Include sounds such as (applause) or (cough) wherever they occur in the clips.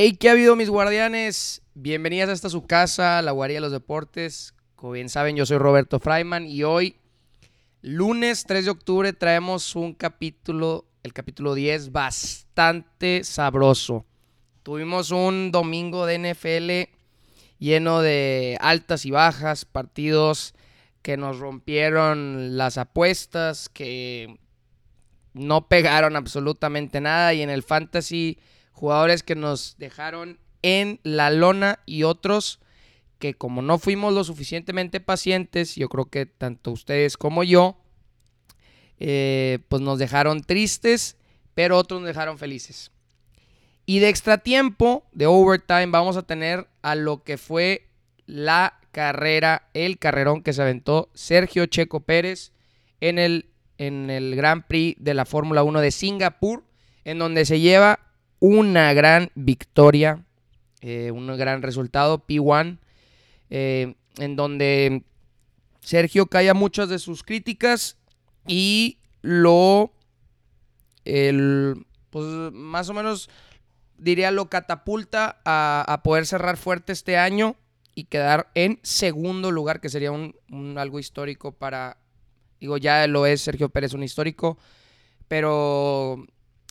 Hey, ¿qué ha habido mis guardianes? Bienvenidas a esta su casa, la guardia de los deportes. Como bien saben, yo soy Roberto Freiman y hoy, lunes 3 de octubre, traemos un capítulo, el capítulo 10, bastante sabroso. Tuvimos un domingo de NFL lleno de altas y bajas, partidos que nos rompieron las apuestas, que no pegaron absolutamente nada y en el fantasy jugadores que nos dejaron en la lona y otros que como no fuimos lo suficientemente pacientes, yo creo que tanto ustedes como yo, eh, pues nos dejaron tristes, pero otros nos dejaron felices. Y de extra tiempo, de overtime, vamos a tener a lo que fue la carrera, el carrerón que se aventó Sergio Checo Pérez en el, en el Grand Prix de la Fórmula 1 de Singapur, en donde se lleva una gran victoria, eh, un gran resultado, P1, eh, en donde Sergio calla muchas de sus críticas y lo, el, pues más o menos diría, lo catapulta a, poder cerrar fuerte este año y quedar en segundo lugar, que sería un, algo histórico para, digo, ya lo es Sergio Pérez, un histórico, pero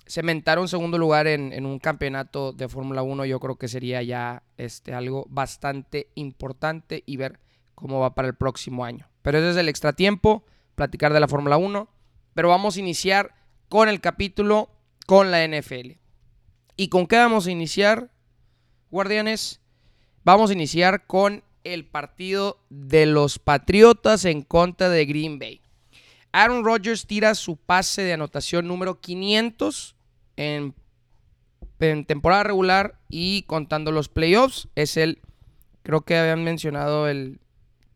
cementar un segundo lugar en, un campeonato de Fórmula 1 yo creo que sería ya este, algo bastante importante y ver cómo va para el próximo año. Pero ese es el extra tiempo, platicar de la Fórmula 1, pero vamos a iniciar con el capítulo con la NFL. ¿Y con qué vamos a iniciar, guardianes? Vamos a iniciar con el partido de los Patriotas en contra de Green Bay. Aaron Rodgers tira su pase de anotación número 500 en, temporada regular y contando los playoffs. Es el, creo que habían mencionado el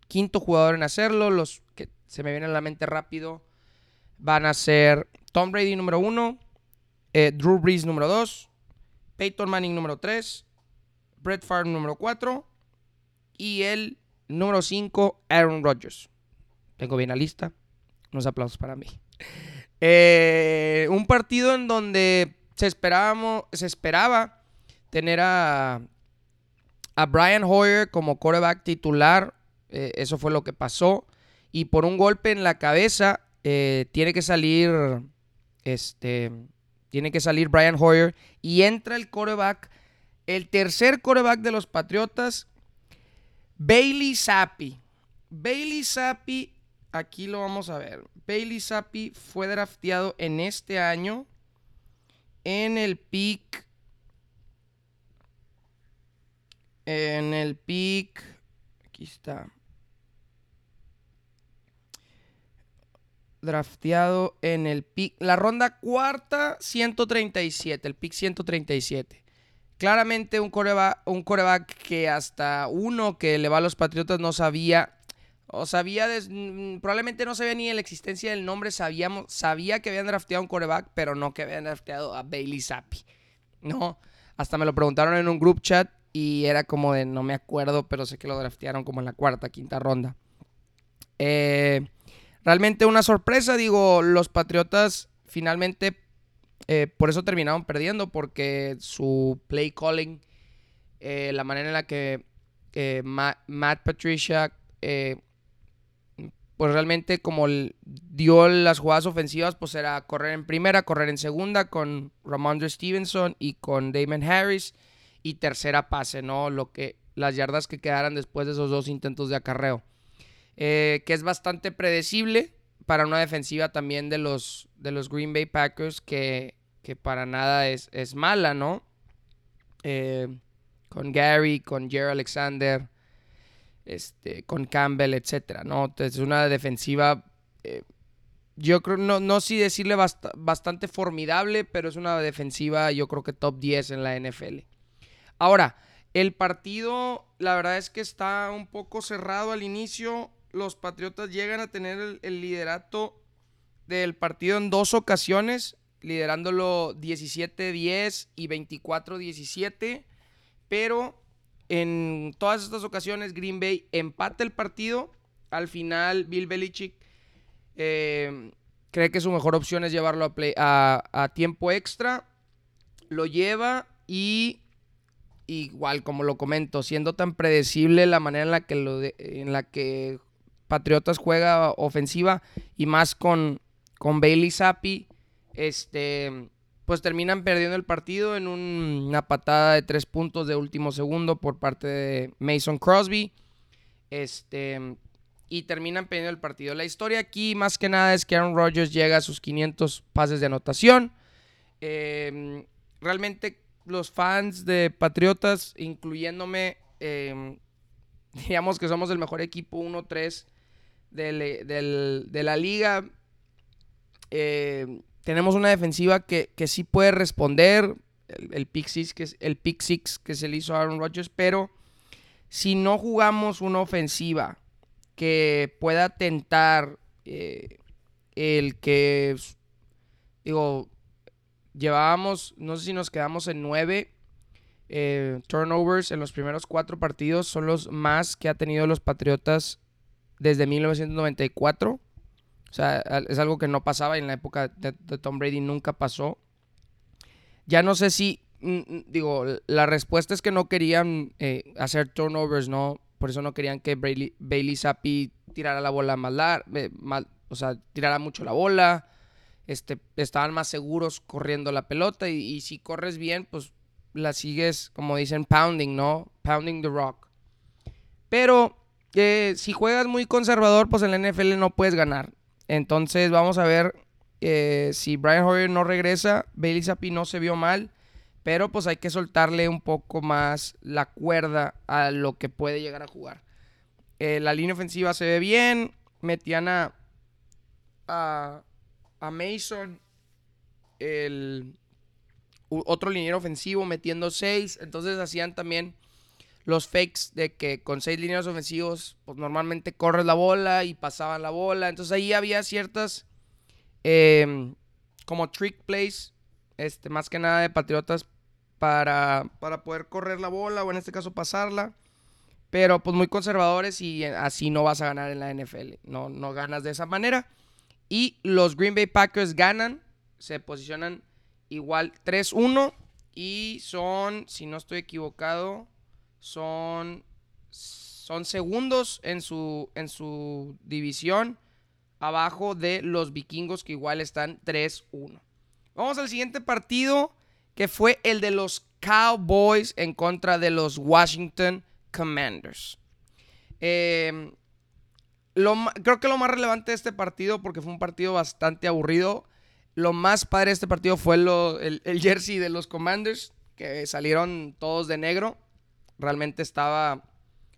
quinto jugador en hacerlo. Los que se me vienen a la mente rápido van a ser Tom Brady número uno, eh, Drew Brees número dos, Peyton Manning número tres, Brett Favre número cuatro y el número cinco, Aaron Rodgers. Tengo bien la lista. Unos aplausos para mí. Eh, un partido en donde se, esperábamos, se esperaba tener a, a Brian Hoyer como quarterback titular. Eh, eso fue lo que pasó. Y por un golpe en la cabeza eh, tiene que salir este tiene que salir Brian Hoyer y entra el quarterback el tercer quarterback de los Patriotas Bailey Zappi Bailey Zappi aquí lo vamos a ver Bailey Zappi fue drafteado en este año en el pick. En el pick. Aquí está. Drafteado en el pick. La ronda cuarta, 137. El pick 137. Claramente un coreback, un coreback que hasta uno que le va a los Patriotas no sabía o sabía, mm, probablemente no sabía ni la existencia del nombre, sabíamos, sabía que habían drafteado un coreback, pero no que habían drafteado a Bailey Zappi. No, hasta me lo preguntaron en un group chat y era como de, no me acuerdo, pero sé que lo draftearon como en la cuarta, quinta ronda. Eh, realmente una sorpresa, digo, los Patriotas finalmente eh, por eso terminaron perdiendo, porque su play calling, eh, la manera en la que Matt, Patricia pues realmente como dio las jugadas ofensivas, pues era correr en primera, correr en segunda con Ramondre Stevenson y con Damon Harris y tercera pase, ¿no? Lo que, las yardas que quedaran después de esos dos intentos de acarreo. Eh, que es bastante predecible para una defensiva también de los, de los Green Bay Packers que, que para nada es, es mala, ¿no? Eh, con Gary, con Jerry Alexander, este, con Campbell, etcétera, ¿no? Es una defensiva, eh, yo creo, no, no decirle bastante formidable, pero es una defensiva, yo creo que top 10 en la NFL. Ahora, el partido, la verdad es que está un poco cerrado al inicio. Los Patriotas llegan a tener el, el liderato del partido en dos ocasiones, liderándolo 17-10 y 24-17, pero en todas estas ocasiones Green Bay empata el partido. Al final Bill Belichick eh, cree que su mejor opción es llevarlo a, tiempo extra. Lo lleva y igual como lo comento, siendo tan predecible la manera en la que, lo en la que Patriotas juega ofensiva y más con, con Bailey Zappi, este, pues terminan perdiendo el partido en una patada de tres puntos de último segundo por parte de Mason Crosby. Este, y terminan perdiendo el partido. La historia aquí más que nada es que Aaron Rodgers llega a sus 500 pases de anotación. Em, realmente los fans de Patriotas, incluyéndome, eh, (laughs) digamos que somos el mejor equipo 1-3 de la liga. Eh, tenemos una defensiva que, sí puede responder. El, pick six, que es, el pick six que se le hizo a Aaron Rodgers. Pero si no jugamos una ofensiva que pueda tentar eh, el que, digo, llevábamos, no sé si nos quedamos en nueve eh, turnovers en los primeros cuatro partidos, son los más que ha tenido los Patriotas desde 1994. O sea, es algo que no pasaba en la época de, Tom Brady, nunca pasó. Ya no sé si, digo, la respuesta es que no querían eh, hacer turnovers, ¿no? Por eso no querían que Bailey Zappi tirara la bola más larga, eh, o sea, tirara mucho la bola. Este, estaban más seguros corriendo la pelota y, si corres bien, pues la sigues, como dicen, pounding, ¿no? Pounding the rock. Pero eh, si juegas muy conservador, pues en la NFL no puedes ganar. Entonces vamos a ver eh, si Brian Hoyer no regresa. Bailey Zappi no se vio mal. Pero pues hay que soltarle un poco más la cuerda a lo que puede llegar a jugar. Eh, la línea ofensiva se ve bien. Metían a, a, Mason, el otro liniero ofensivo, metiendo seis. Entonces hacían también los fakes de que con seis líneas ofensivos, pues normalmente corres la bola y pasaban la bola. Entonces ahí había ciertas em, como trick plays, este, más que nada de Patriotas para, para poder correr la bola o en este caso pasarla. Pero pues muy conservadores y así no vas a ganar en la NFL. No, no ganas de esa manera. Y los Green Bay Packers ganan. Se posicionan igual 3-1. Y son, si no estoy equivocado, son, son segundos en su, en su división. Abajo de los vikingos que igual están 3-1. Vamos al siguiente partido que fue el de los Cowboys en contra de los Washington Commanders. Em, creo que lo más relevante de este partido, porque fue un partido bastante aburrido, lo más padre de este partido fue el, jersey de los Commanders, que salieron todos de negro. Realmente estaba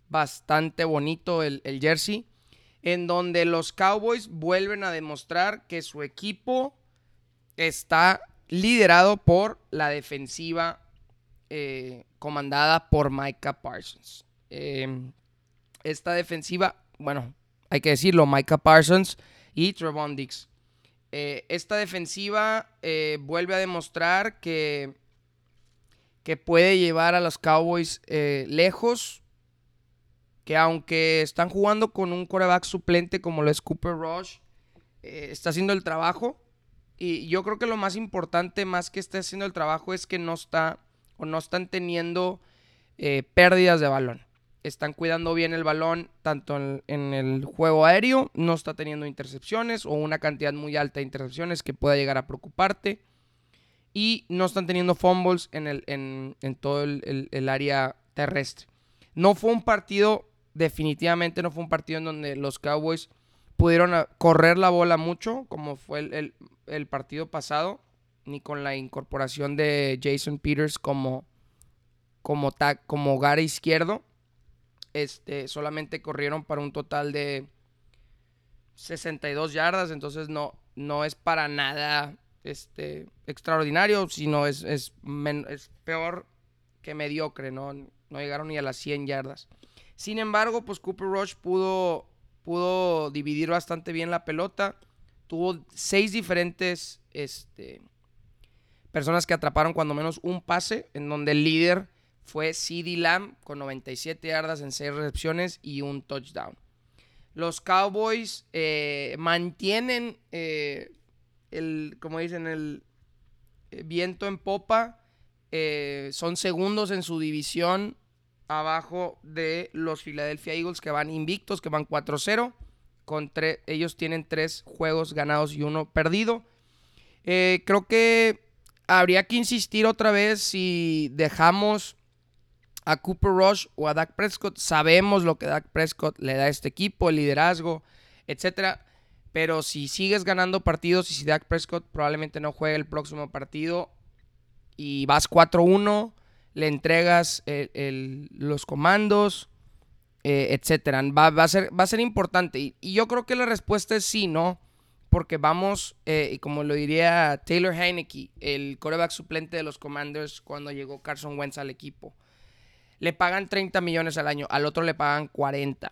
bastante bonito el, jersey, en donde los Cowboys vuelven a demostrar que su equipo está liderado por la defensiva eh, comandada por Micah Parsons. Em, esta defensiva, bueno, hay que decirlo, Micah Parsons y Trevon Dix. Eh, esta defensiva eh, vuelve a demostrar que, que puede llevar a los Cowboys lejos. Que aunque están jugando con un coreback suplente como lo es Cooper Rush, está haciendo el trabajo. Y yo creo que lo más importante, más que esté haciendo el trabajo, es que no está o no están teniendo eh, pérdidas de balón. Están cuidando bien el balón tanto en, el juego aéreo, no está teniendo intercepciones o una cantidad muy alta de intercepciones que pueda llegar a preocuparte. Y no están teniendo fumbles en, el, en, todo el, área terrestre. No fue un partido, definitivamente no fue un partido en donde los Cowboys pudieron correr la bola mucho, como fue el, el partido pasado, ni con la incorporación de Jason Peters como, como, como izquierdo. Este, solamente corrieron para un total de 62 yardas, entonces no, no es para nada este, extraordinario, sino es, es, peor que mediocre, ¿no? no llegaron ni a las 100 yardas. Sin embargo, pues Cooper Rush pudo, pudo dividir bastante bien la pelota tuvo seis diferentes este, personas que atraparon cuando menos un pase, en donde el líder fue CD Lamb con 97 yardas en 6 recepciones y un touchdown. Los Cowboys eh, mantienen eh, el, como dicen, el eh, viento en popa eh, son segundos en su división abajo de los Philadelphia Eagles que van invictos, que van 4-0. ellos tienen tres juegos ganados y uno perdido. Eh, creo que habría que insistir otra vez si dejamos a Cooper Rush o a Dak Prescott. Sabemos lo que Dak Prescott le da a este equipo, el liderazgo, etcétera. Pero si sigues ganando partidos y si Dak Prescott probablemente no juegue el próximo partido y vas 4-1, le entregas los comandos, eh, etcétera. Va, a ser, va a ser importante. Y, yo creo que la respuesta es sí, ¿no? Porque vamos, eh, y como lo diría Taylor Heineke, el coreback suplente de los Commanders cuando llegó Carson Wentz al equipo. Le pagan 30 millones al año, al otro le pagan 40.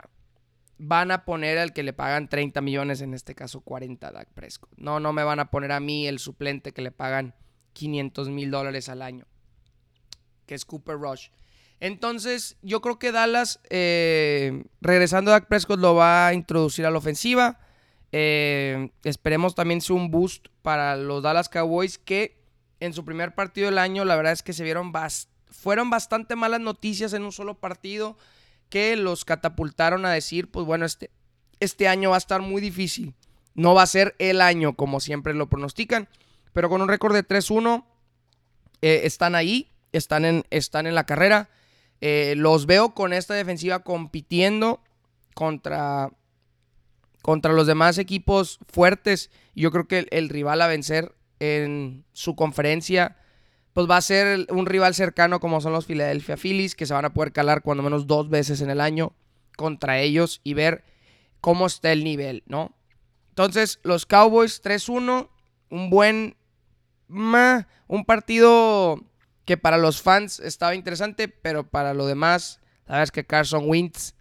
Van a poner al que le pagan 30 millones, en este caso 40 Dak Prescott. No, no me van a poner a mí el suplente que le pagan 500 mil dólares al año que es Cooper Rush. Entonces, yo creo que Dallas, eh, regresando a Dak Prescott, lo va a introducir a la ofensiva. Eh, esperemos también sea un boost para los Dallas Cowboys que en su primer partido del año, la verdad es que se vieron fueron bastante malas noticias en un solo partido que los catapultaron a decir, pues bueno, este, este año va a estar muy difícil. No va a ser el año como siempre lo pronostican, pero con un récord de 3-1 eh, están ahí están en, están en la carrera. Eh, los veo con esta defensiva compitiendo contra, contra los demás equipos fuertes. Yo creo que el, rival a vencer en su conferencia, pues va a ser un rival cercano como son los Philadelphia Phillies, que se van a poder calar cuando menos dos veces en el año contra ellos y ver cómo está el nivel, ¿no? Entonces, los Cowboys 3-1, un buen... un partido que para los fans estaba interesante, pero para lo demás, la verdad es que Carson Wentz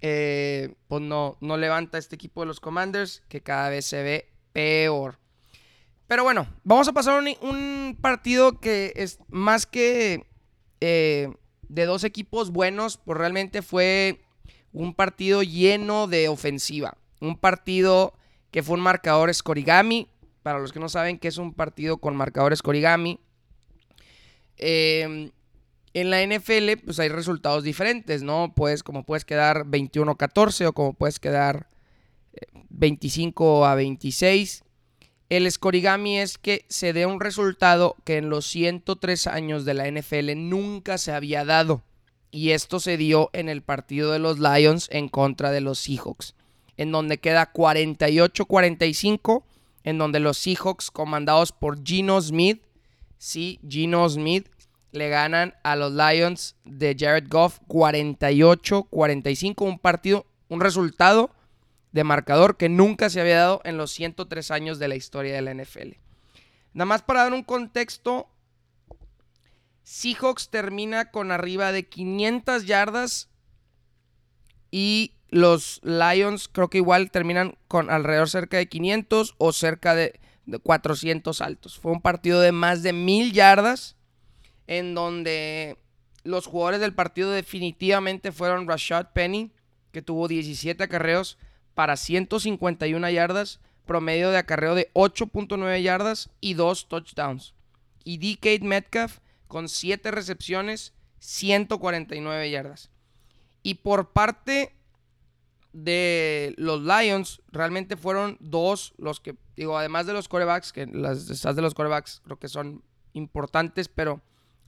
eh, pues no, no levanta este equipo de los Commanders, que cada vez se ve peor. Pero bueno, vamos a pasar un, un partido que es más que eh, de dos equipos buenos, pues realmente fue un partido lleno de ofensiva. Un partido que fue un marcador Scorigami. Para los que no saben que es un partido con marcador Scorigami, Em, en la NFL, pues hay resultados diferentes, ¿no? Pues como puedes quedar 21-14 o como puedes quedar 25 eh, a 26. El scorigami es que se dé un resultado que en los 103 años de la NFL nunca se había dado. Y esto se dio en el partido de los Lions en contra de los Seahawks, en donde queda 48-45, en donde los Seahawks, comandados por Gino Smith, sí, Gino Smith, le ganan a los Lions de Jared Goff 48-45, un partido, un resultado de marcador que nunca se había dado en los 103 años de la historia de la NFL. Nada más para dar un contexto, Seahawks termina con arriba de 500 yardas y los Lions creo que igual terminan con alrededor cerca de 500 o cerca de de 400 altos. Fue un partido de más de mil yardas en donde los jugadores del partido definitivamente fueron Rashad Penny, que tuvo 17 acarreos para 151 yardas, promedio de acarreo de 8.9 yardas y 2 touchdowns. Y DK Metcalf con 7 recepciones, 149 yardas. Y por parte de los Lions, realmente fueron dos los que, digo, además de los corebacks, que las de los corebacks creo que son importantes, pero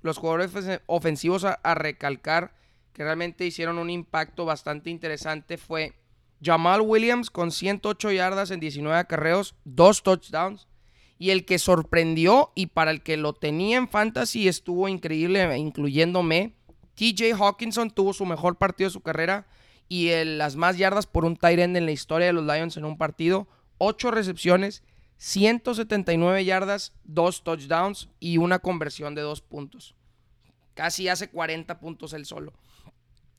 los jugadores ofensivos a, recalcar que realmente hicieron un impacto bastante interesante fue Jamal Williams con 108 yardas en 19 acarreos, dos touchdowns. Y el que sorprendió y para el que lo tenía en fantasy estuvo increíble, incluyéndome, TJ Hawkinson tuvo su mejor partido de su carrera y las más yardas por un tight end en la historia de los Lions en un partido. 8 recepciones, 179 yardas, 2 touchdowns y una conversión de 2 puntos. Casi hace 40 puntos él solo.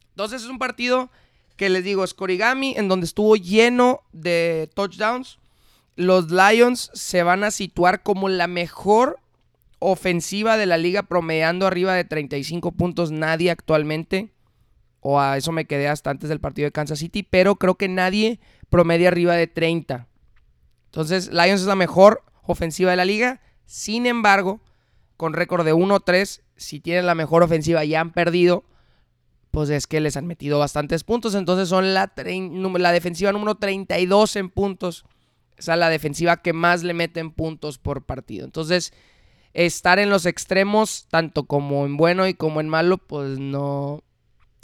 Entonces es un partido que les digo, es en donde estuvo lleno de touchdowns. Los Lions se van a situar como la mejor ofensiva de la liga, promediando arriba de 35 puntos nadie actualmente o a eso me quedé hasta antes del partido de Kansas City, pero creo que nadie promedia arriba de 30. Entonces, Lions es la mejor ofensiva de la liga. Sin embargo, con récord de 1-3, si tienen la mejor ofensiva y han perdido, pues es que les han metido bastantes puntos. Entonces son la, la defensiva número 32 en puntos. O sea, la defensiva que más le meten puntos por partido. Entonces, estar en los extremos, tanto como en bueno y como en malo, pues no,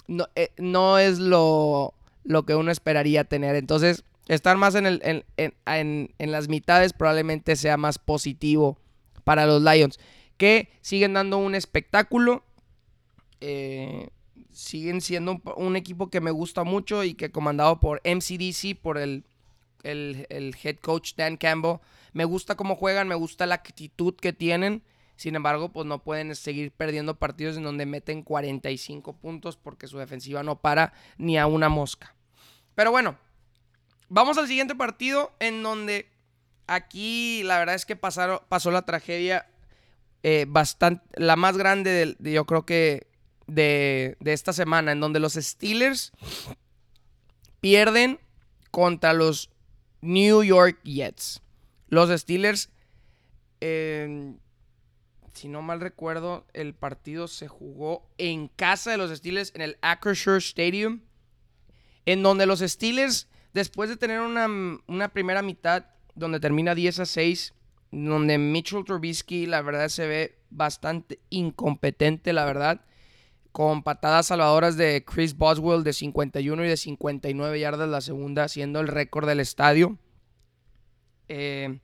no, eh, no es lo, lo, que uno esperaría tener. Entonces, estar más en, el, en, en, las mitades probablemente sea más positivo para los Lions, que siguen dando un espectáculo. Eh, siguen siendo un, equipo que me gusta mucho y que comandado por MCDC, por el, el, el head coach Dan Campbell, me gusta cómo juegan, me gusta la actitud que tienen. Sin embargo, pues no pueden seguir perdiendo partidos en donde meten 45 puntos porque su defensiva no para ni a una mosca. Pero bueno, vamos al siguiente partido en donde aquí la verdad es que pasaron, pasó la tragedia eh, bastante, la más grande de, yo creo que de, de esta semana, en donde los Steelers pierden contra los New York Jets. Los Steelers, si no mal recuerdo, el partido se jugó en casa de los Steelers en el Acrisure Stadium, en donde los Steelers, después de tener una, una primera mitad donde termina 10 a 6, donde Mitchell Trubisky, la verdad, se ve bastante incompetente, la verdad, con patadas salvadoras de Chris Boswell de 51 y de 59 yardas la segunda, siendo el récord del estadio. Eh,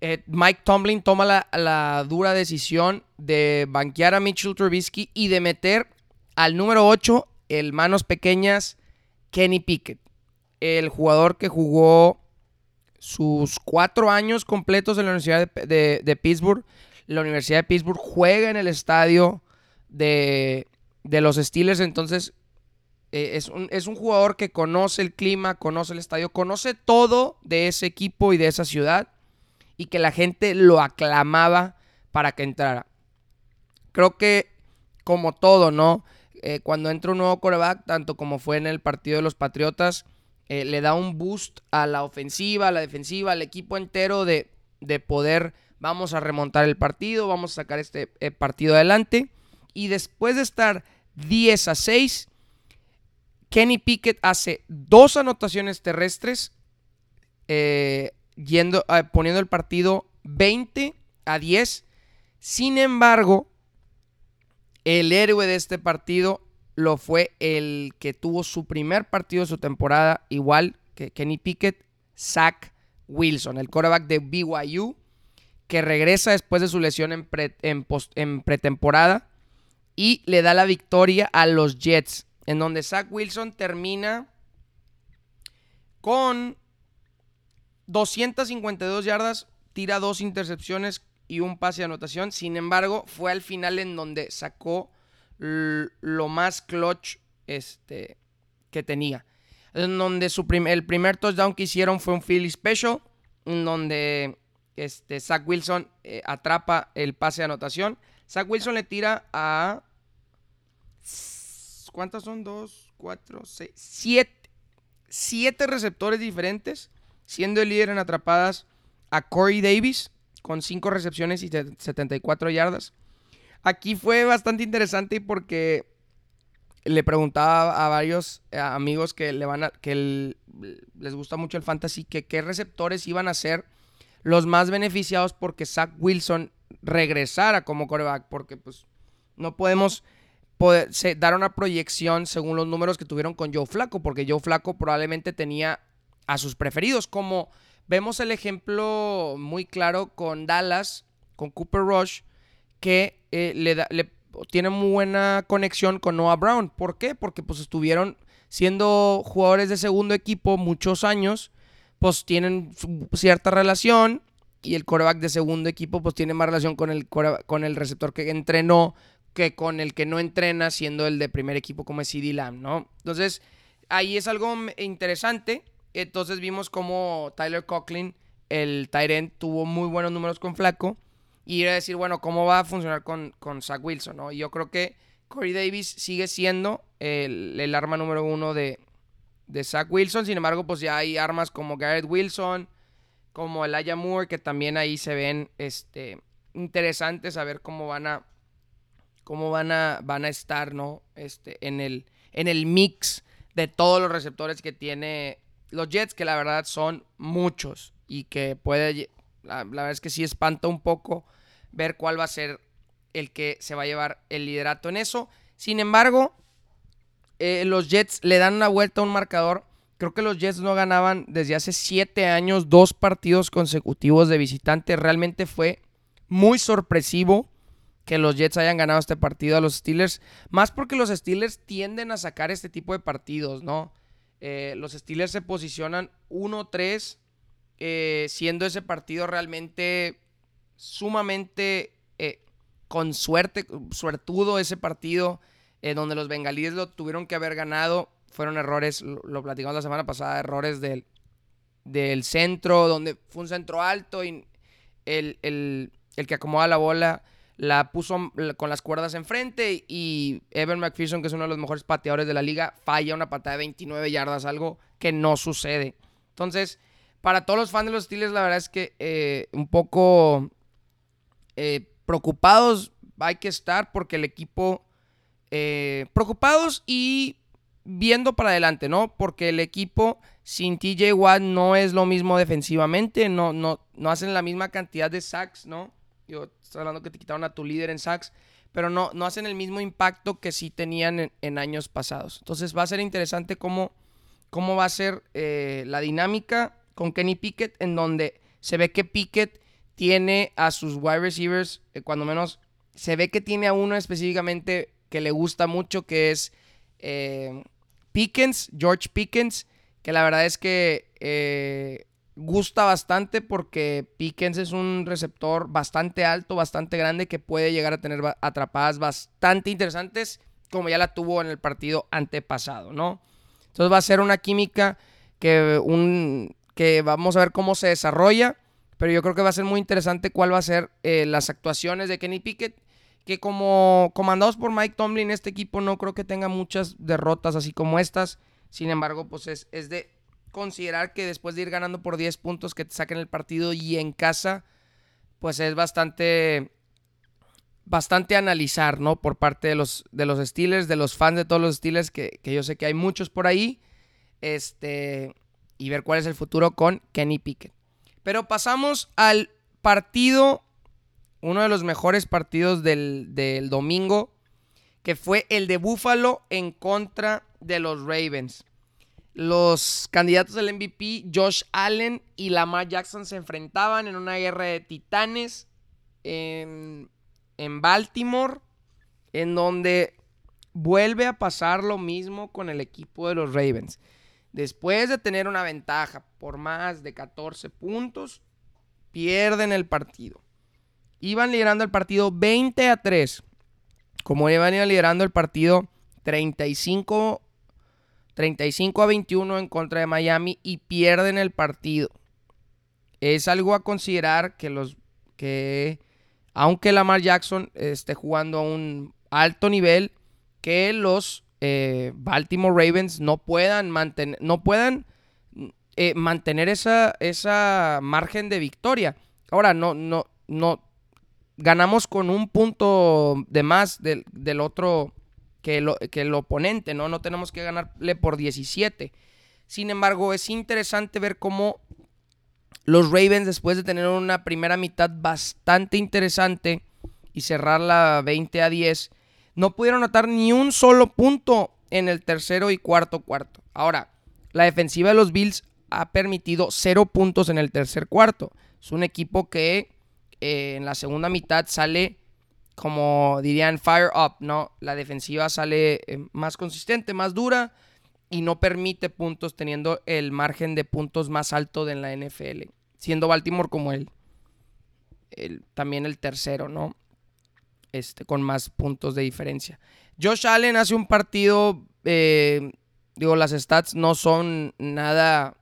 eh, Mike Tomlin toma la, dura decisión de banquear a Mitchell Trubisky y de meter al número 8, el manos pequeñas, Kenny Pickett. El jugador que jugó sus cuatro años completos en la Universidad de, Pittsburgh. La Universidad de Pittsburgh juega en el estadio de, los Steelers, entonces eh, es, un, es, un, jugador que conoce el clima, conoce el estadio, conoce todo de ese equipo y de esa ciudad y que la gente lo aclamaba para que entrara. Creo que como todo, ¿no? Eh, cuando entra un nuevo coreback, tanto como fue en el partido de los Patriotas, eh, le da un boost a la ofensiva, a la defensiva, al equipo entero de, de poder, vamos a remontar el partido, vamos a sacar este partido adelante. Y después de estar 10 a 6, Kenny Pickett hace dos anotaciones terrestres, yendo, ah, poniendo el partido 20 a 10. Sin embargo, el héroe de este partido lo fue el que tuvo su primer partido de su temporada, igual que Kenny Pickett, Zach Wilson, el quarterback de BYU, que regresa después de su lesión en pretemporada y le da la victoria a los Jets, en donde Zach Wilson termina con 252 yardas, tira dos intercepciones y un pase de anotación. Sin embargo, fue al final en donde sacó lo más clutch este, que tenía. En donde su el primer touchdown que hicieron fue un Philly Special, en donde este, Zach Wilson eh, atrapa el pase de anotación. Zach Wilson le tira a... ¿Cuántas son? Dos, cuatro, seis, siete. Siete receptores diferentes siendo el líder en atrapadas a Corey Davis con 5 recepciones y 74 yardas. Aquí fue bastante interesante porque le preguntaba a varios eh, amigos que, le van a, que les gusta mucho el fantasy que qué receptores iban a ser los más beneficiados porque Zach Wilson regresara como coreback, porque pues no podemos dar una proyección según los números que tuvieron con Joe Flaco, porque Joe Flaco probablemente tenía a sus preferidos, como vemos el ejemplo muy claro con Dallas, con Cooper Rush, que eh, le, le, tiene muy buena conexión con Noah Brown. ¿Por qué? Porque pues estuvieron siendo jugadores de segundo equipo muchos años, pues tienen cierta relación y el coreback de segundo equipo pues tiene más relación con el, con el receptor que entrenó que con el que no entrena siendo el de primer equipo como es CD Lamb, ¿no? Entonces, ahí es algo interesante entonces vimos como Tyler Conklin, el Tyrant, tuvo muy buenos números con Flaco. Y era decir, bueno, ¿cómo va a funcionar con, con Zach Wilson? ¿no? Y yo creo que Corey Davis sigue siendo el, arma número uno de, de Zach Wilson. Sin embargo, pues ya hay armas como Garrett Wilson, como Elijah Moore, que también ahí se ven este, interesante saber cómo van a cómo van a, van a estar, ¿no? Este, en el, en el mix de todos los receptores que tiene los Jets, que la verdad son muchos y que puede, la, verdad es que sí espanta un poco ver cuál va a ser el que se va a llevar el liderato en eso. Sin embargo, eh, los Jets le dan una vuelta a un marcador. Creo que los Jets no ganaban desde hace siete años dos partidos consecutivos de visitante. Realmente fue muy sorpresivo que los Jets hayan ganado este partido a los Steelers. Más porque los Steelers tienden a sacar este tipo de partidos, ¿no? Eh, los Steelers se posicionan 1-3, eh, siendo ese partido realmente sumamente eh, con suerte, suertudo ese partido, donde los bengalíes lo tuvieron que haber ganado. Fueron errores, lo, platicamos la semana pasada, errores del, del centro, donde fue un centro alto y el, el, el que acomoda la bola la puso con las cuerdas enfrente y Evan McPherson, que es uno de los mejores pateadores de la liga, falla una patada de 29 yardas, algo que no sucede. Entonces, para todos los fans de los Steelers, la verdad es que eh, un poco eh, preocupados hay que estar porque el equipo, eh, preocupados y viendo para adelante, ¿no? Porque el equipo sin TJ Watt no es lo mismo defensivamente, no, no, no hacen la misma cantidad de sacks, ¿no? Yo estoy hablando que te quitaron a tu líder en sacks, pero no, no hacen el mismo impacto que sí tenían en, años pasados. Entonces va a ser interesante cómo, cómo va a ser eh, la dinámica con Kenny Pickett, en donde se ve que Pickett tiene a sus wide receivers, eh, cuando menos se ve que tiene a uno específicamente que le gusta mucho, que es eh, Pickens, George Pickens, que la verdad es que gusta bastante porque Pickens es un receptor bastante alto, bastante grande, que puede llegar a tener atrapadas bastante interesantes, como ya la tuvo en el partido antepasado, ¿no? Entonces va a ser una química que, un, que vamos a ver cómo se desarrolla, pero yo creo que va a ser muy interesante cuál va a ser eh, las actuaciones de Kenny Pickett, que como comandados por Mike Tomlin, este equipo no creo que tenga muchas derrotas así como estas, sin embargo, pues es, es de considerar que después de ir ganando por 10 puntos que te saquen el partido y en casa, pues es bastante bastante analizar, ¿no? Por parte de los, de los Steelers, de los fans de todos los Steelers, que, que, yo sé que hay muchos por ahí, este, y ver cuál es el futuro con Kenny Pickett. Pero pasamos al partido, uno de los mejores partidos del, del domingo, que fue el de Buffalo en contra de los Ravens. Los candidatos del MVP, Josh Allen y Lamar Jackson, se enfrentaban en una guerra de titanes en, Baltimore, en donde vuelve a pasar lo mismo con el equipo de los Ravens. Después de tener una ventaja por más de 14 puntos, pierden el partido. Iban liderando el partido 20 a 3. Como iban liderando el partido 35 35 a 21 en contra de Miami y pierden el partido. Es algo a considerar que los que aunque Lamar Jackson esté jugando a un alto nivel, que los eh, Baltimore Ravens no puedan mantener, no puedan eh, mantener esa, esa margen de victoria. Ahora, no, no, no. Ganamos con un punto de más del, del otro que, el oponente, ¿no? No tenemos que ganarle por 17. Sin embargo, es interesante ver cómo los Ravens, después de tener una primera mitad bastante interesante y cerrarla 20 a 10, no pudieron anotar ni un solo punto en el tercero y cuarto cuarto. Ahora, la defensiva de los Bills ha permitido cero puntos en el tercer cuarto. Es un equipo que eh, en la segunda mitad sale como dirían, fire up, ¿no? La defensiva sale eh, más consistente, más dura y no permite puntos teniendo el margen de puntos más alto de la NFL, siendo Baltimore como el, el también el tercero, ¿no? Este, con más puntos de diferencia. Josh Allen hace un partido, eh, digo, las stats no son nada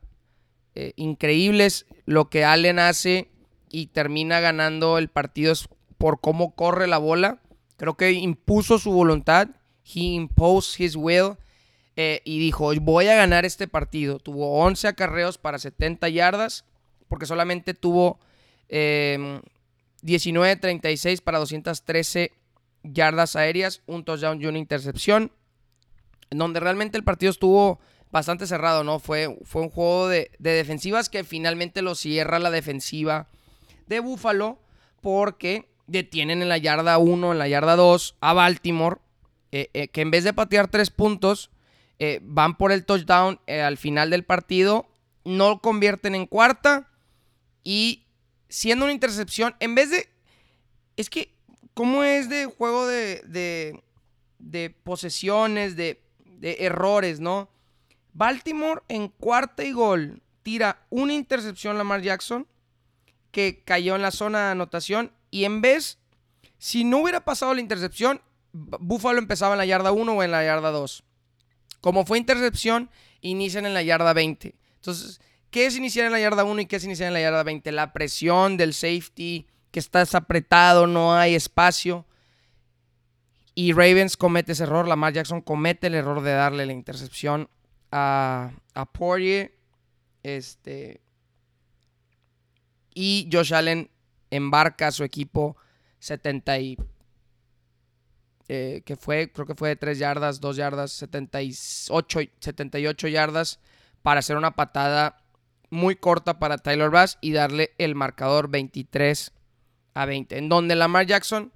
eh, increíbles. Lo que Allen hace y termina ganando el partido es por cómo corre la bola. Creo que impuso su voluntad. He imposed his will. Eh, y dijo, voy a ganar este partido. Tuvo 11 acarreos para 70 yardas. Porque solamente tuvo em, 19-36 para 213 yardas aéreas, un touchdown y una intercepción. En donde realmente el partido estuvo bastante cerrado, ¿no? Fue, fue un juego de, defensivas que finalmente lo cierra la defensiva de Buffalo porque detienen en la yarda 1, en la yarda 2 a Baltimore, eh, eh, que en vez de patear tres puntos, eh, van por el touchdown al final del partido, no convierten en cuarta y siendo una intercepción, en vez de... Es que, ¿cómo es de juego de, de, de posesiones, de, de errores, no? Baltimore en cuarta y gol tira una intercepción Lamar Jackson que cayó en la zona de anotación y en vez, si no hubiera pasado la intercepción, Buffalo empezaba en la yarda 1 o en la yarda 2. Como fue intercepción, inician en la yarda 20. Entonces, ¿qué es iniciar en la yarda 1 y qué es iniciar en la yarda 20? La presión del safety, que estás apretado, no hay espacio. Y Ravens comete ese error, Lamar Jackson comete el error de darle la intercepción a, a. Este. Y Josh Allen embarca a su equipo 70 y, eh, que fue, creo que fue de 3 yardas, 2 yardas, 78, 78 yardas para hacer una patada muy corta para Tyler Bass y darle el marcador 23 a 20. En donde Lamar Jackson,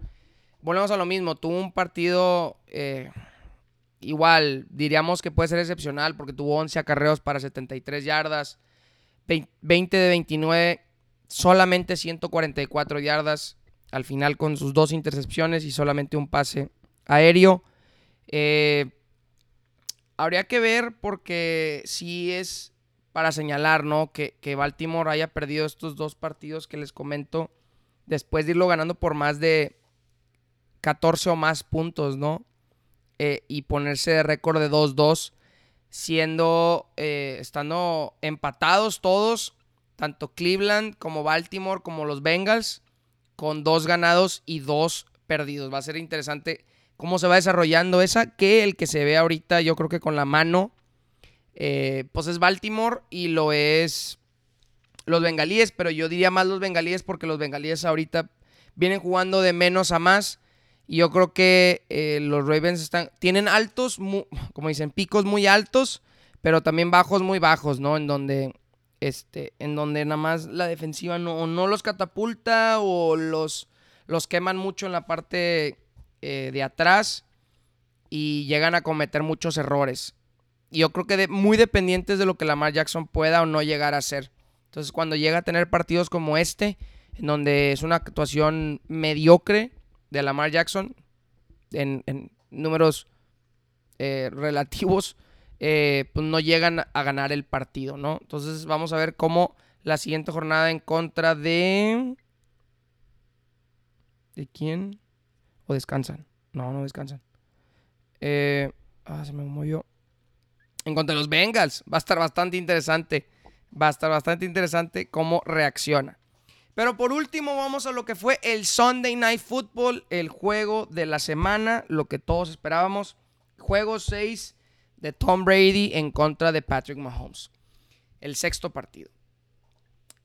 volvemos a lo mismo, tuvo un partido eh, igual, diríamos que puede ser excepcional porque tuvo 11 acarreos para 73 yardas, 20 de 29, solamente 144 yardas al final con sus dos intercepciones y solamente un pase aéreo. Eh, habría que ver porque si es para señalar, ¿no? Que, que, Baltimore haya perdido estos dos partidos que les comento después de irlo ganando por más de 14 o más puntos, ¿no? Eh, y ponerse de récord de 2-2, siendo, eh, estando empatados todos, tanto Cleveland como Baltimore como los Bengals, con dos ganados y dos perdidos. Va a ser interesante cómo se va desarrollando esa, que el que se ve ahorita, yo creo que con la mano, eh, pues es Baltimore y lo es los bengalíes, pero yo diría más los bengalíes porque los bengalíes ahorita vienen jugando de menos a más y yo creo que eh, los Ravens están, tienen altos, como dicen, picos muy altos, pero también bajos muy bajos, ¿no? En donde, este, en donde nada más la defensiva no, no los catapulta o los, los queman mucho en la parte eh, de atrás y llegan a cometer muchos errores. Y yo creo que muy dependientes de lo que Lamar Jackson pueda o no llegar a hacer. Entonces, cuando llega a tener partidos como este, en donde es una actuación mediocre, de Lamar Jackson en, números eh, relativos, eh, pues no llegan a ganar el partido, ¿no? Entonces vamos a ver cómo la siguiente jornada en contra de... ¿De quién? ¿O descansan? No, no descansan. Eh, ah, se me movió. En contra de los Bengals. Va a estar bastante interesante. Va a estar bastante interesante cómo reacciona. Pero por último vamos a lo que fue el Sunday Night Football, el juego de la semana, lo que todos esperábamos. Juego 6 de Tom Brady en contra de Patrick Mahomes. El sexto partido.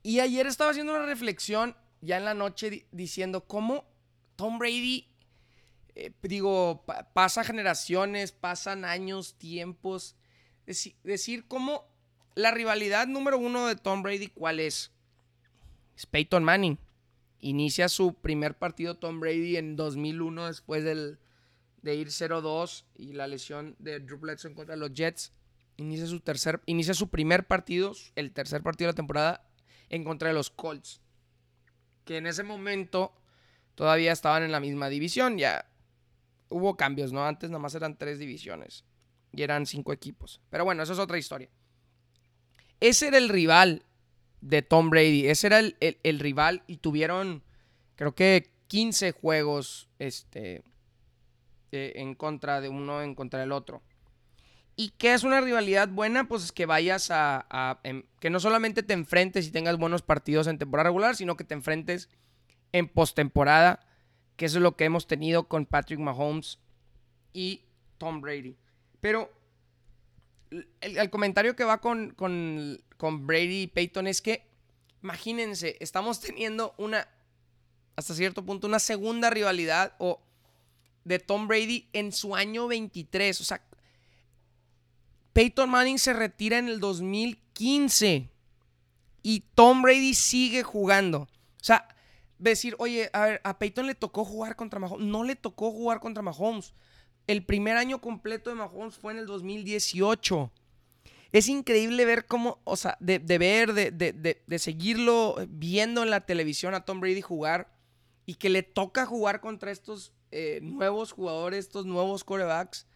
Y ayer estaba haciendo una reflexión ya en la noche diciendo cómo Tom Brady, eh, digo, pasa generaciones, pasan años, tiempos. decir cómo la rivalidad número uno de Tom Brady, ¿cuál es? es Peyton Manning. Inicia su primer partido Tom Brady en 2001 después del, de ir 0-2 y la lesión de Drew Bledsoe contra los Jets. Inicia su, tercer, inicia su primer partido, el tercer partido de la temporada, en contra de los Colts. Que en ese momento todavía estaban en la misma división. Ya hubo cambios, ¿no? Antes nada más eran tres divisiones y eran cinco equipos. Pero bueno, eso es otra historia. Ese era el rival de Tom Brady. Ese era el, rival y tuvieron, creo que 15 juegos este, eh, en contra de uno, en contra del otro. ¿Y qué es una rivalidad buena? Pues que vayas a, em, que no solamente te enfrentes y tengas buenos partidos en temporada regular, sino que te enfrentes en postemporada, que eso es lo que hemos tenido con Patrick Mahomes y Tom Brady. Pero el, comentario que va con, con, Brady y Peyton es que, imagínense, estamos teniendo una hasta cierto punto una segunda rivalidad o de Tom Brady en su año 23. O sea, Peyton Manning se retira en el 2015 y Tom Brady sigue jugando. O sea, decir, oye, a ver, a Peyton le tocó jugar contra Mahomes. No le tocó jugar contra Mahomes. El primer año completo de Mahomes fue en el 2018. Es increíble ver cómo, o sea, de, ver, de, de, seguirlo viendo en la televisión a Tom Brady jugar y que le toca jugar contra estos eh, nuevos jugadores, estos nuevos corebacks,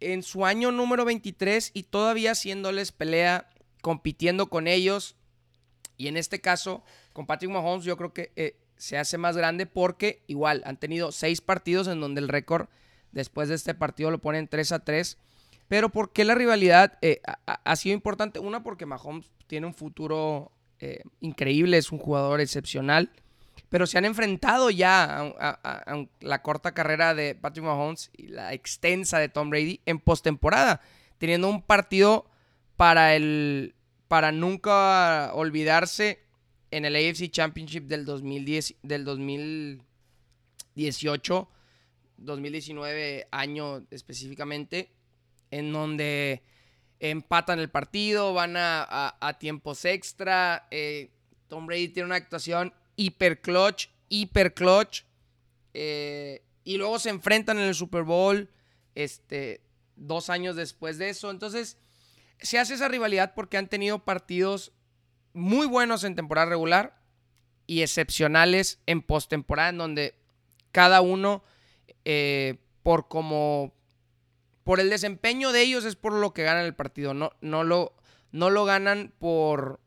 en su año número 23 y todavía haciéndoles pelea, compitiendo con ellos. Y en este caso, con Patrick Mahomes, yo creo que eh, se hace más grande porque igual han tenido seis partidos en donde el récord después de este partido lo ponen 3 a 3 pero ¿por qué la rivalidad eh, ha, sido importante? Una, porque Mahomes tiene un futuro eh, increíble, es un jugador excepcional. Pero se han enfrentado ya a, la corta carrera de Patrick Mahomes y la extensa de Tom Brady en postemporada, teniendo un partido para el para nunca olvidarse en el AFC Championship del 2010 del 2018 2019 año específicamente en donde empatan el partido, van a, tiempos extra. Eh, Tom Brady tiene una actuación hiper clutch, hiper clutch. Eh, y luego se enfrentan en el Super Bowl este, dos años después de eso. Entonces, se hace esa rivalidad porque han tenido partidos muy buenos en temporada regular y excepcionales en postemporada, en donde cada uno, eh, por como por el desempeño de ellos es por lo que ganan el partido. No, no, lo, no lo ganan por.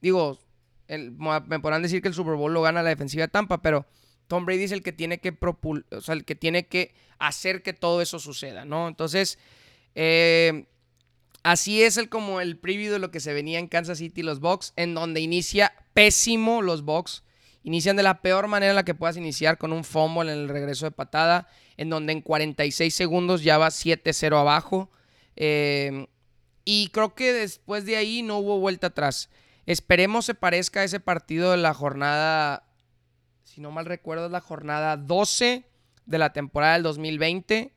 Digo, me podrán decir que el Super Bowl lo gana la defensiva de Tampa, pero Tom Brady es el que tiene que propul o sea, el que tiene que hacer que todo eso suceda, ¿no? Entonces, eh, así es el como el preview de lo que se venía en Kansas City los Bucks, en donde inicia pésimo los Bucks. Inician de la peor manera en la que puedas iniciar con un fumble en el regreso de patada en donde en 46 segundos ya va 7-0 abajo. Eh, y creo que después de ahí no hubo vuelta atrás. Esperemos se parezca a ese partido de la jornada, si no mal recuerdo, es la jornada 12 de la temporada del 2020,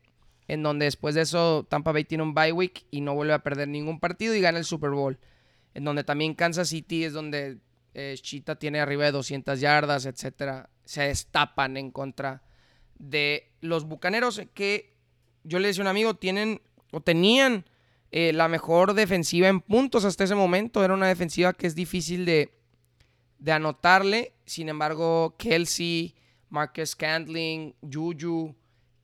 en donde después de eso Tampa Bay tiene un bye week y no vuelve a perder ningún partido y gana el Super Bowl. En donde también Kansas City es donde eh, Chita tiene arriba de 200 yardas, etcétera. Se destapan en contra de los Bucaneros que yo le decía a un amigo, tienen o tenían eh, la mejor defensiva en puntos hasta ese momento. Era una defensiva que es difícil de, de anotarle. Sin embargo, Kelsey, Marcus Scandling, Juju,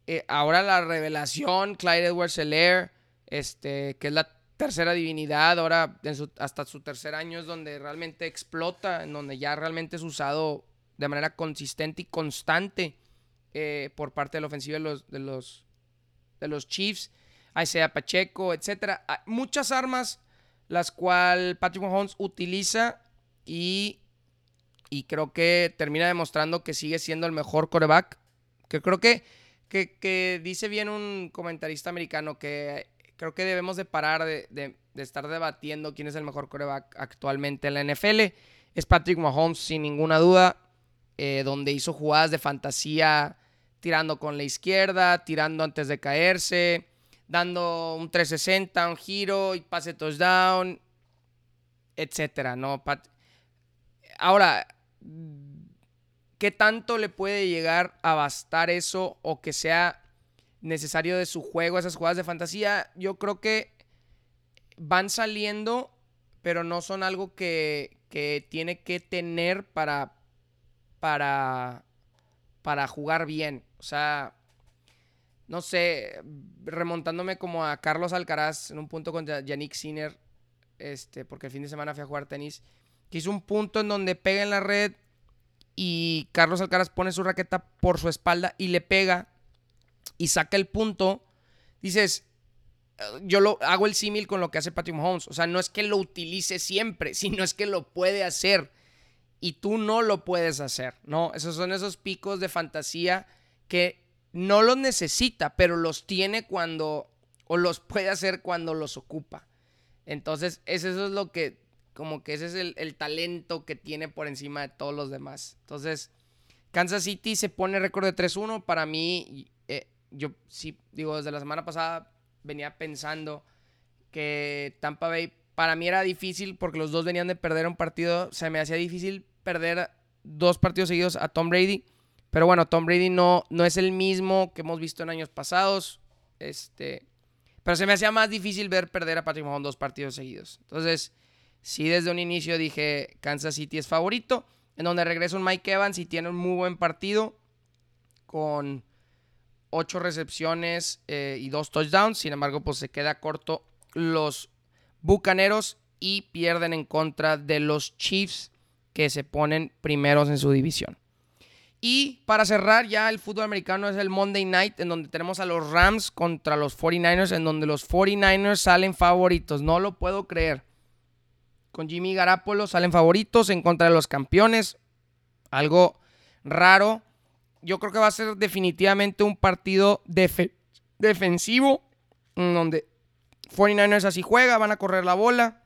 eh, ahora la revelación, Clyde Edwards Helaire, este, que es la tercera divinidad, ahora hasta su tercer año es donde realmente explota, en donde ya realmente es usado de manera consistente y constante eh, por parte de la ofensiva de los, de los, de los Chiefs. Isaiah Pacheco, etc. muchas armas las cuales Patrick Mahomes utiliza y, y creo que termina demostrando que sigue siendo el mejor coreback. Que creo que, que, dice bien un comentarista americano que creo que debemos de parar de, de, de, estar debatiendo quién es el mejor coreback actualmente en la NFL. Es Patrick Mahomes, sin ninguna duda. Eh, donde hizo jugadas de fantasía tirando con la izquierda, tirando antes de caerse, dando un 360, un giro y pase touchdown, etcétera, ¿no? Ahora, ¿qué tanto le puede llegar a bastar eso o que sea necesario de su juego esas jugadas de fantasía? Yo creo que van saliendo, pero no son algo que, que tiene que tener para para, para jugar bien. O sea, no sé, remontándome como a Carlos Alcaraz en un punto contra Yannick Sinner, este, porque el fin de semana fui a jugar tenis, que hizo un punto en donde pega en la red y Carlos Alcaraz pone su raqueta por su espalda y le pega y saca el punto. Dices, yo lo hago el símil con lo que hace Patrick Mahomes. O sea, no es que lo utilice siempre, (laughs) sino es que lo puede hacer y tú no lo puedes hacer, ¿no? Esos son esos picos de fantasía que no los necesita, pero los tiene cuando, o los puede hacer cuando los ocupa. Entonces, eso es lo que, como que ese es el, talento que tiene por encima de todos los demás. Entonces, Kansas City se pone récord de 3-1. Para mí, eh, yo sí, digo, desde la semana pasada venía pensando que Tampa Bay para mí era difícil porque los dos venían de perder un partido. Se me hacía difícil perder dos partidos seguidos a Tom Brady. Pero bueno, Tom Brady no, no es el mismo que hemos visto en años pasados. Este, pero se me hacía más difícil ver perder a Patrick Mahomes dos partidos seguidos. Entonces, sí, desde un inicio dije Kansas City es favorito. En donde regresa un Mike Evans y tiene un muy buen partido. Con ocho recepciones eh, y dos touchdowns. Sin embargo, pues se queda corto los Bucaneros y pierden en contra de los Chiefs que se ponen primeros en su división. Y para cerrar ya el fútbol americano es el Monday Night en donde tenemos a los Rams contra los 49ers en donde los 49ers salen favoritos. No lo puedo creer. Con Jimmy Garapolo salen favoritos en contra de los campeones. Algo raro. Yo creo que va a ser definitivamente un partido defensivo en donde 49ers así juega, van a correr la bola.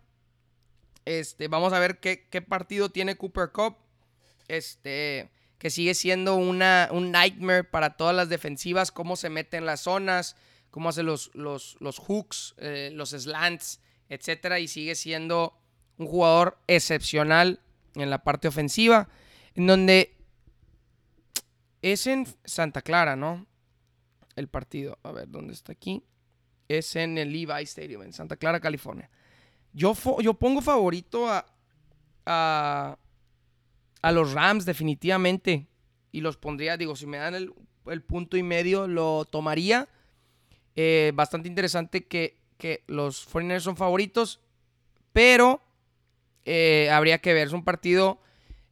Este, vamos a ver qué, qué partido tiene Cooper Cup. Este, que sigue siendo una, un nightmare para todas las defensivas, cómo se mete en las zonas, cómo hace los, los, los hooks, eh, los slants, etcétera, y sigue siendo un jugador excepcional en la parte ofensiva, en donde es en Santa Clara, ¿no? El partido, a ver, ¿dónde está aquí? Es en el Levi Stadium, en Santa Clara, California. Yo, yo pongo favorito a, a, a los Rams definitivamente. Y los pondría, digo, si me dan el, punto y medio, lo tomaría. Eh, bastante interesante que, que los 49ers son favoritos. Pero eh, habría que ver. Es un partido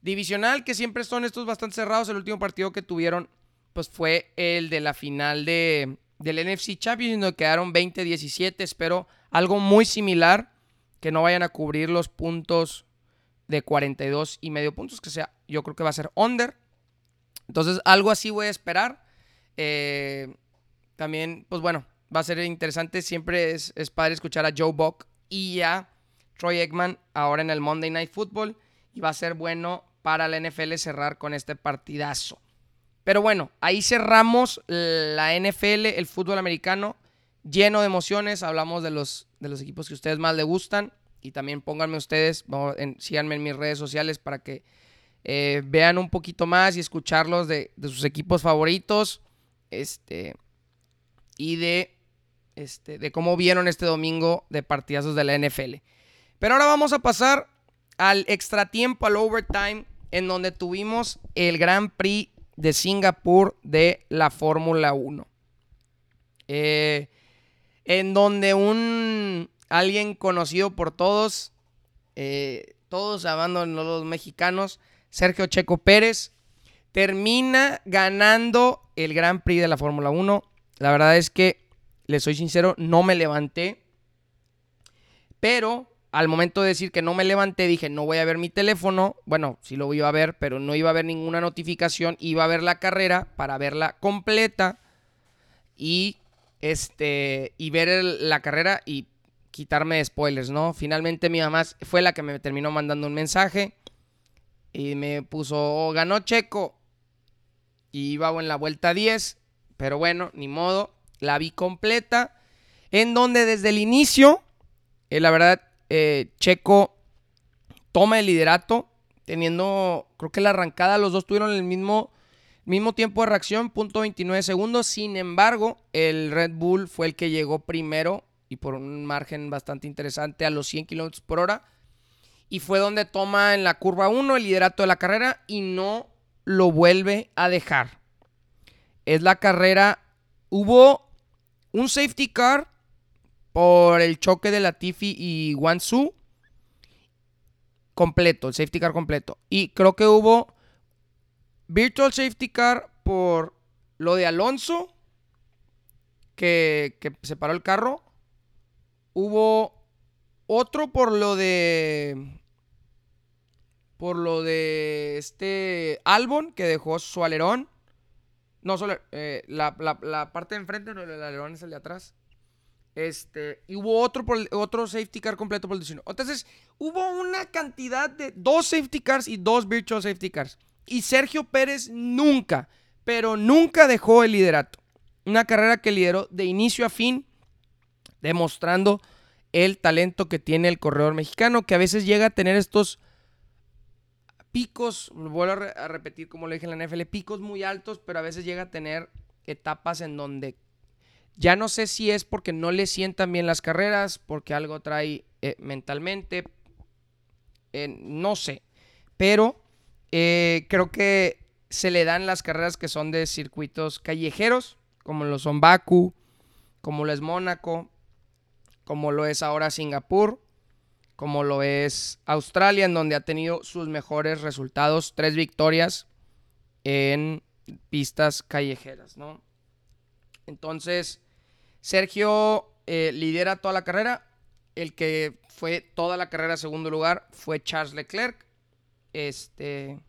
divisional que siempre son estos bastante cerrados. El último partido que tuvieron pues fue el de la final de, del NFC Champions, donde quedaron 20-17. Espero algo muy similar, que no vayan a cubrir los puntos de 42 y medio puntos, que sea, yo creo que va a ser under. Entonces, algo así voy a esperar. Eh, también, pues bueno, va a ser interesante. Siempre es, padre escuchar a Joe Buck y a Troy Eggman ahora en el Monday Night Football. Y va a ser bueno para la NFL cerrar con este partidazo. Pero bueno, ahí cerramos la NFL, el fútbol americano, lleno de emociones. Hablamos de los, de los equipos que a ustedes más les gustan y también pónganme ustedes, síganme en mis redes sociales para que eh, vean un poquito más y escucharlos de, sus equipos favoritos. Este, y de, este, de cómo vieron este domingo de partidazos de la NFL. Pero ahora vamos a pasar al extratiempo, al overtime, en donde tuvimos el Grand Prix de Singapur de la Fórmula 1. Eh, en donde un alguien conocido por todos, eh, todos abandonan los mexicanos, Sergio Checo Pérez, termina ganando el Gran Prix de la Fórmula 1. La verdad es que, le soy sincero, no me levanté. Pero al momento de decir que no me levanté, dije, no voy a ver mi teléfono. Bueno, sí lo iba a ver, pero no iba a ver ninguna notificación. Iba a ver la carrera para verla completa y, este, y ver la carrera y quitarme spoilers, ¿no? Finalmente mi mamá fue la que me terminó mandando un mensaje y me puso, oh, ganó Checo. Y iba en la vuelta 10, pero bueno, ni modo, la vi completa, en donde desde el inicio, eh, la verdad, eh, Checo toma el liderato, teniendo, creo que la arrancada, los dos tuvieron el mismo, mismo tiempo de reacción, punto 29 segundos, sin embargo, el Red Bull fue el que llegó primero y por un margen bastante interesante a los 100 kilómetros por hora. Y fue donde toma en la curva 1 el liderato de la carrera y no lo vuelve a dejar. Es la carrera. Hubo un safety car por el choque de Latifi y Wansu. Completo, el safety car completo. Y creo que hubo virtual safety car por lo de Alonso, que, que se paró el carro. Hubo otro por lo de. Por lo de este Albon que dejó su alerón. No, solo eh, la, parte de enfrente, no, el alerón es el de atrás. Este, y hubo otro, otro safety car completo por el 19. Entonces, hubo una cantidad de dos safety cars y dos virtual safety cars. Y Sergio Pérez nunca, pero nunca dejó el liderato. Una carrera que lideró de inicio a fin, demostrando el talento que tiene el corredor mexicano, que a veces llega a tener estos picos, vuelvo a, repetir como lo dije en la NFL, picos muy altos, pero a veces llega a tener etapas en donde ya no sé si es porque no le sientan bien las carreras, porque algo trae eh, mentalmente, eh, no sé, pero eh, creo que se le dan las carreras que son de circuitos callejeros, como lo son Baku, como lo es Mónaco, como lo es ahora Singapur, como lo es Australia, en donde ha tenido sus mejores resultados, tres victorias en pistas callejeras, ¿no? Entonces, Sergio eh, lidera toda la carrera. El que fue toda la carrera segundo lugar fue Charles Leclerc. Este,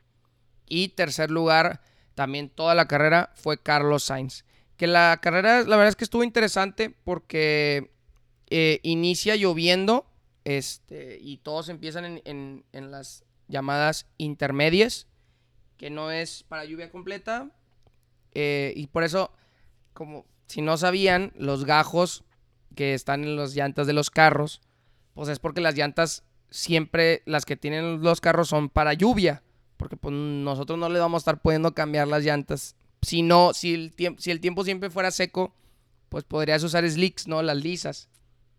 y tercer lugar, también toda la carrera, fue Carlos Sainz. Que la carrera, la verdad es que estuvo interesante porque eh, inicia lloviendo este, y todos empiezan en, las llamadas intermedias, que no es para lluvia completa. Eh, y por eso, como si no sabían, los gajos que están en las llantas de los carros, pues es porque las llantas siempre, las que tienen los carros son para lluvia. Porque pues, nosotros no le vamos a estar pudiendo cambiar las llantas. Si no, si el, si el tiempo siempre fuera seco, pues podrías usar slicks, ¿no? Las lisas.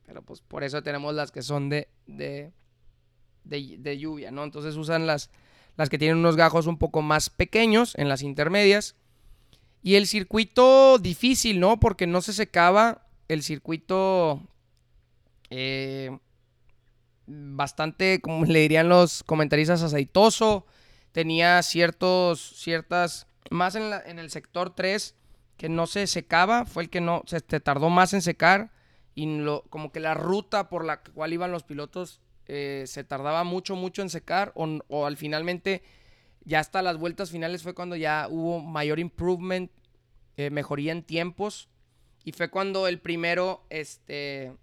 Pero pues por eso tenemos las que son de, de, de, lluvia, ¿no? Entonces usan las, las que tienen unos gajos un poco más pequeños en las intermedias. Y el circuito difícil, ¿no? Porque no se secaba. El circuito eh, bastante, como le dirían los comentaristas, aceitoso. Tenía ciertos, ciertas, más en, en el sector 3 que no se secaba. Fue el que no, se tardó más en secar y lo, como que la ruta por la cual iban los pilotos eh, se tardaba mucho, mucho en secar o, al finalmente ya hasta las vueltas finales fue cuando ya hubo mayor improvement, eh, mejoría en tiempos y fue cuando el primero, este,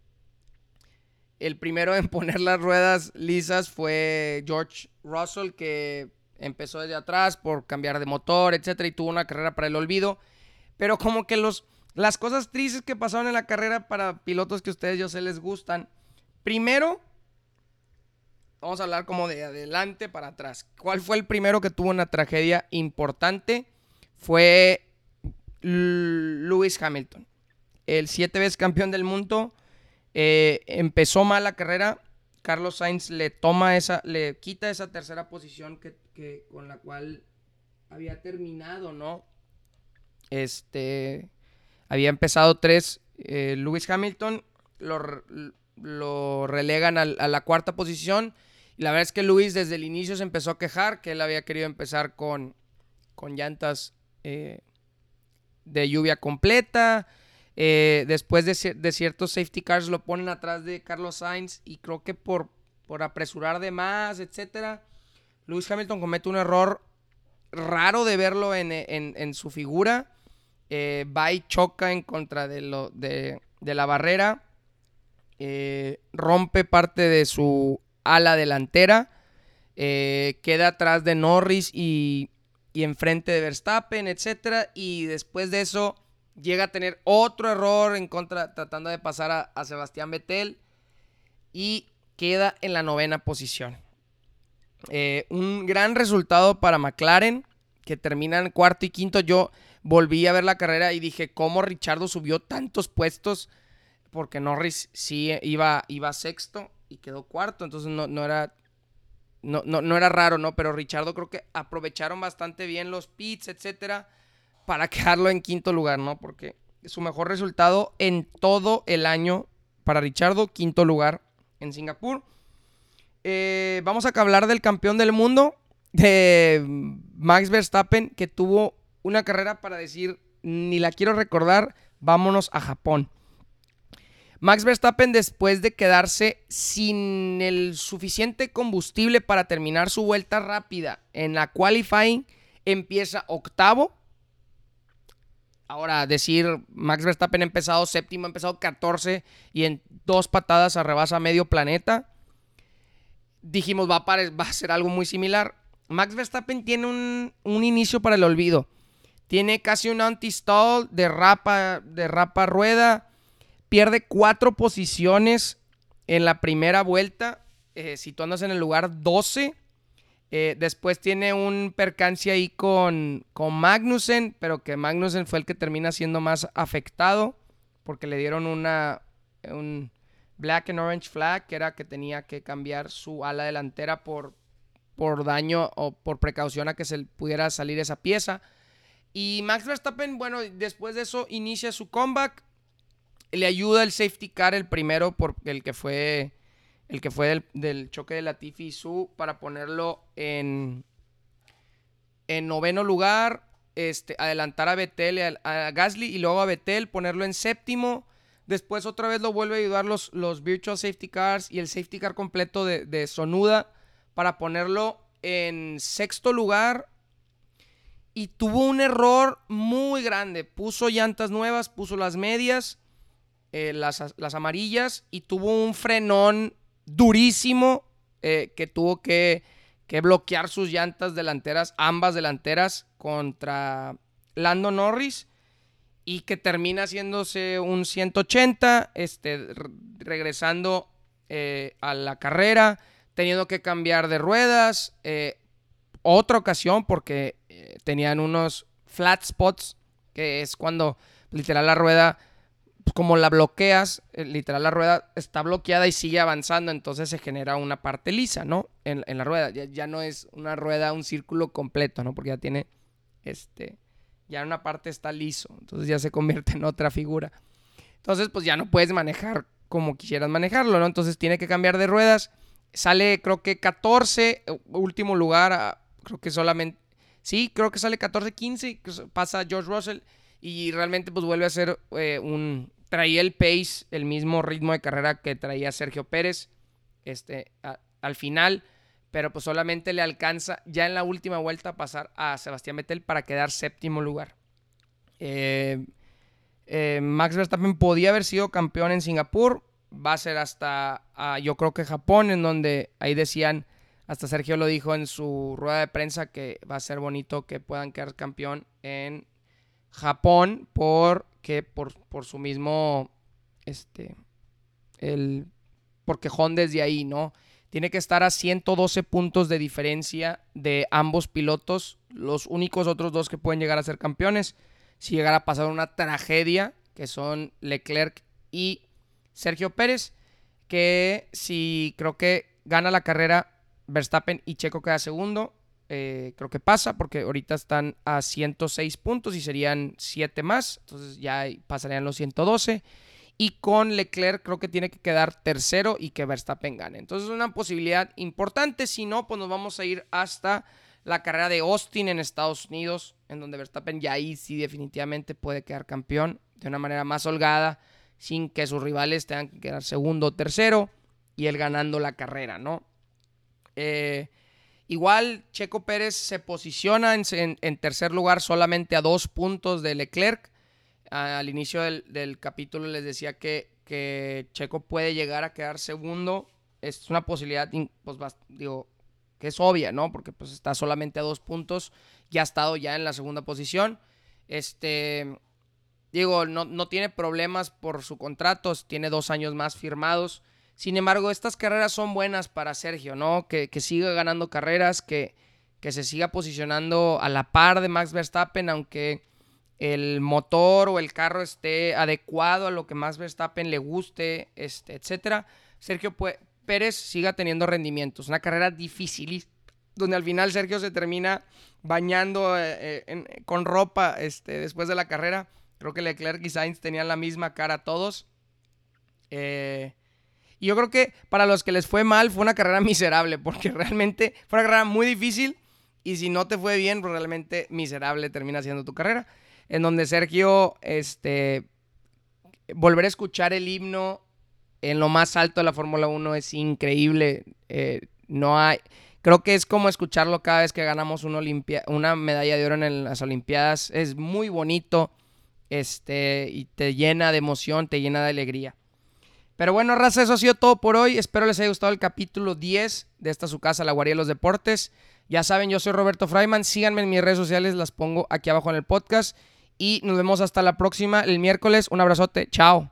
el primero en (laughs) poner las ruedas lisas fue George Russell que empezó desde atrás por cambiar de motor, etcétera y tuvo una carrera para el olvido, pero como que los las cosas tristes que pasaron en la carrera para pilotos que ustedes yo sé les gustan. Primero, vamos a hablar como de adelante para atrás. ¿Cuál fue el primero que tuvo una tragedia importante? Fue Lewis Hamilton. El siete veces campeón del mundo. Eh, empezó mal la carrera. Carlos Sainz le toma esa, le quita esa tercera posición que, con la cual había terminado, ¿no? Este había empezado tres, eh, Lewis Hamilton lo, relegan a, la cuarta posición. Y la verdad es que Lewis desde el inicio se empezó a quejar que él había querido empezar con, con llantas eh, de lluvia completa. Eh, después de, ciertos safety cars lo ponen atrás de Carlos Sainz y creo que por, por apresurar de más, etcétera, Lewis Hamilton comete un error raro de verlo en, en su figura eh, va y choca en contra de, lo, de, la barrera, eh, rompe parte de su ala delantera, eh, queda atrás de Norris y, y enfrente de Verstappen, etc. Y después de eso llega a tener otro error en contra, tratando de pasar a, a Sebastián Vettel y queda en la novena posición. un gran resultado para McLaren, que terminan cuarto y quinto. Yo volví a ver la carrera y dije, ¿cómo Richardo subió tantos puestos? Porque Norris sí iba, iba sexto y quedó cuarto, entonces no, no era... No, no, era raro, ¿no? Pero Richardo creo que aprovecharon bastante bien los pits, etcétera, para (laughs) quedarlo en quinto lugar, ¿no? Porque su mejor resultado en todo el año para Richardo, quinto lugar en Singapur. Eh, vamos a hablar del campeón del mundo, de Max Verstappen, que tuvo una carrera para decir, ni la quiero recordar, vámonos a Japón. Max Verstappen después de quedarse sin el suficiente combustible para terminar su vuelta rápida en la qualifying, empieza octavo. Ahora, decir Max Verstappen ha empezado séptimo, ha empezado 14 y en dos patadas arrebasa medio planeta. Dijimos, va a, va a ser algo muy similar. Max Verstappen tiene un, un inicio para el olvido. Tiene casi un anti-stall, derrapa, derrapa rueda, pierde cuatro posiciones en la primera vuelta, eh, situándose en el lugar 12. Eh, después tiene un percance ahí con, con Magnussen, pero que Magnussen fue el que termina siendo más afectado porque le dieron una, un black and orange flag, que era que tenía que cambiar su ala delantera por, por daño o por precaución a que se pudiera salir esa pieza. Y Max Verstappen, bueno, después de eso inicia su comeback. Le ayuda el safety car, el primero, por el que fue el que fue del, choque de Latifi y Su, para ponerlo en, en noveno lugar, este, adelantar a Betel, a, a, Gasly y luego a Betel, ponerlo en séptimo. Después otra vez lo vuelve a ayudar los, los Virtual Safety Cars y el Safety Car completo de, de Sonuda para ponerlo en sexto lugar. Y tuvo un error muy grande. Puso llantas nuevas, puso las medias, eh, las, las amarillas y tuvo un frenón durísimo eh, que tuvo que, que, bloquear sus llantas delanteras, ambas delanteras, contra Lando Norris y que termina haciéndose un 180, este, regresando eh, a la carrera, teniendo que cambiar de ruedas. Otra ocasión porque eh, tenían unos flat spots, que es cuando literal la rueda como la bloqueas, eh, literal la rueda está bloqueada y sigue avanzando, entonces se genera una parte lisa, ¿no? En, la rueda, ya, no es una rueda, un círculo completo, ¿no? Porque ya tiene, este, ya una parte está liso, entonces ya se convierte (laughs) en otra figura. Entonces, pues ya no puedes manejar como quisieras manejarlo, ¿no? Entonces tiene que cambiar de ruedas. Sale, creo que 14, eh, último lugar, creo que solamente, sí, creo que sale 14-15, pasa George Russell y realmente pues vuelve a ser eh, un... Traía el pace, el mismo ritmo de carrera que traía Sergio Pérez este, al final, pero pues solamente le alcanza ya en la última vuelta a pasar a Sebastián Vettel para quedar séptimo lugar. Eh, eh, Max Verstappen podía haber sido campeón en Singapur, va a ser hasta yo creo que Japón, en donde ahí decían, hasta Sergio lo dijo en su rueda de prensa, que va a ser bonito que puedan quedar campeón en Japón porque por, por su mismo, este, el, porque Honda desde ahí, ¿no? Tiene que estar a 112 puntos de diferencia de ambos pilotos, los únicos otros dos que pueden llegar a ser campeones. Si llegara a pasar una tragedia, que son Leclerc y Sergio Pérez, que si creo que gana la carrera Verstappen y Checo queda segundo, eh, creo que pasa porque ahorita están a 106 puntos y serían 7 más, entonces ya pasarían los 112. Y con Leclerc creo que tiene que quedar tercero y que Verstappen gane. Entonces es una posibilidad importante, si no, pues nos vamos a ir hasta la carrera de Austin en Estados Unidos, en donde Verstappen ya ahí sí definitivamente puede quedar campeón de una manera más holgada, sin que sus rivales tengan que quedar segundo o tercero y él ganando la carrera, ¿no? Eh, Igual Checo Pérez se posiciona en, tercer lugar solamente a dos puntos de Leclerc. al inicio del, capítulo les decía que, Checo puede llegar a quedar segundo. Es una posibilidad, pues, digo, que es obvia, ¿no? Porque pues está solamente a dos puntos. Ya ha estado ya en la segunda posición. Este, digo, no, no tiene problemas por su contrato. Tiene dos años más firmados. Sin embargo, estas carreras son buenas para Sergio, ¿no? Que, siga ganando carreras, que, que, se siga posicionando a la par de Max Verstappen, aunque el motor o el carro esté adecuado a lo que Max Verstappen le guste, este, etc. Sergio Pérez siga teniendo rendimientos. Una carrera difícil, donde al final Sergio se termina bañando eh, eh, con ropa este, después de la carrera. Creo que Leclerc y Sainz tenían la misma cara todos. Eh, y yo creo que para los que les fue mal fue una carrera (laughs) miserable, porque realmente fue una carrera muy difícil y si no te fue bien, pues realmente miserable termina siendo tu carrera. En donde Sergio, este, volver a escuchar el himno en lo más alto de la Fórmula 1 es increíble. Eh, no hay, creo que es como escucharlo cada vez que ganamos una, una medalla de oro en las Olimpiadas. Es muy bonito este, y te llena de emoción, te llena de alegría. Pero bueno, raza, eso ha sido todo por hoy. Espero les haya gustado el capítulo 10 de esta su casa, La Guardia de los Deportes. Ya saben, yo soy Roberto Freiman. Síganme en mis redes sociales, las pongo aquí abajo en el podcast. Y nos vemos hasta la próxima, el miércoles. Un abrazote. Chao.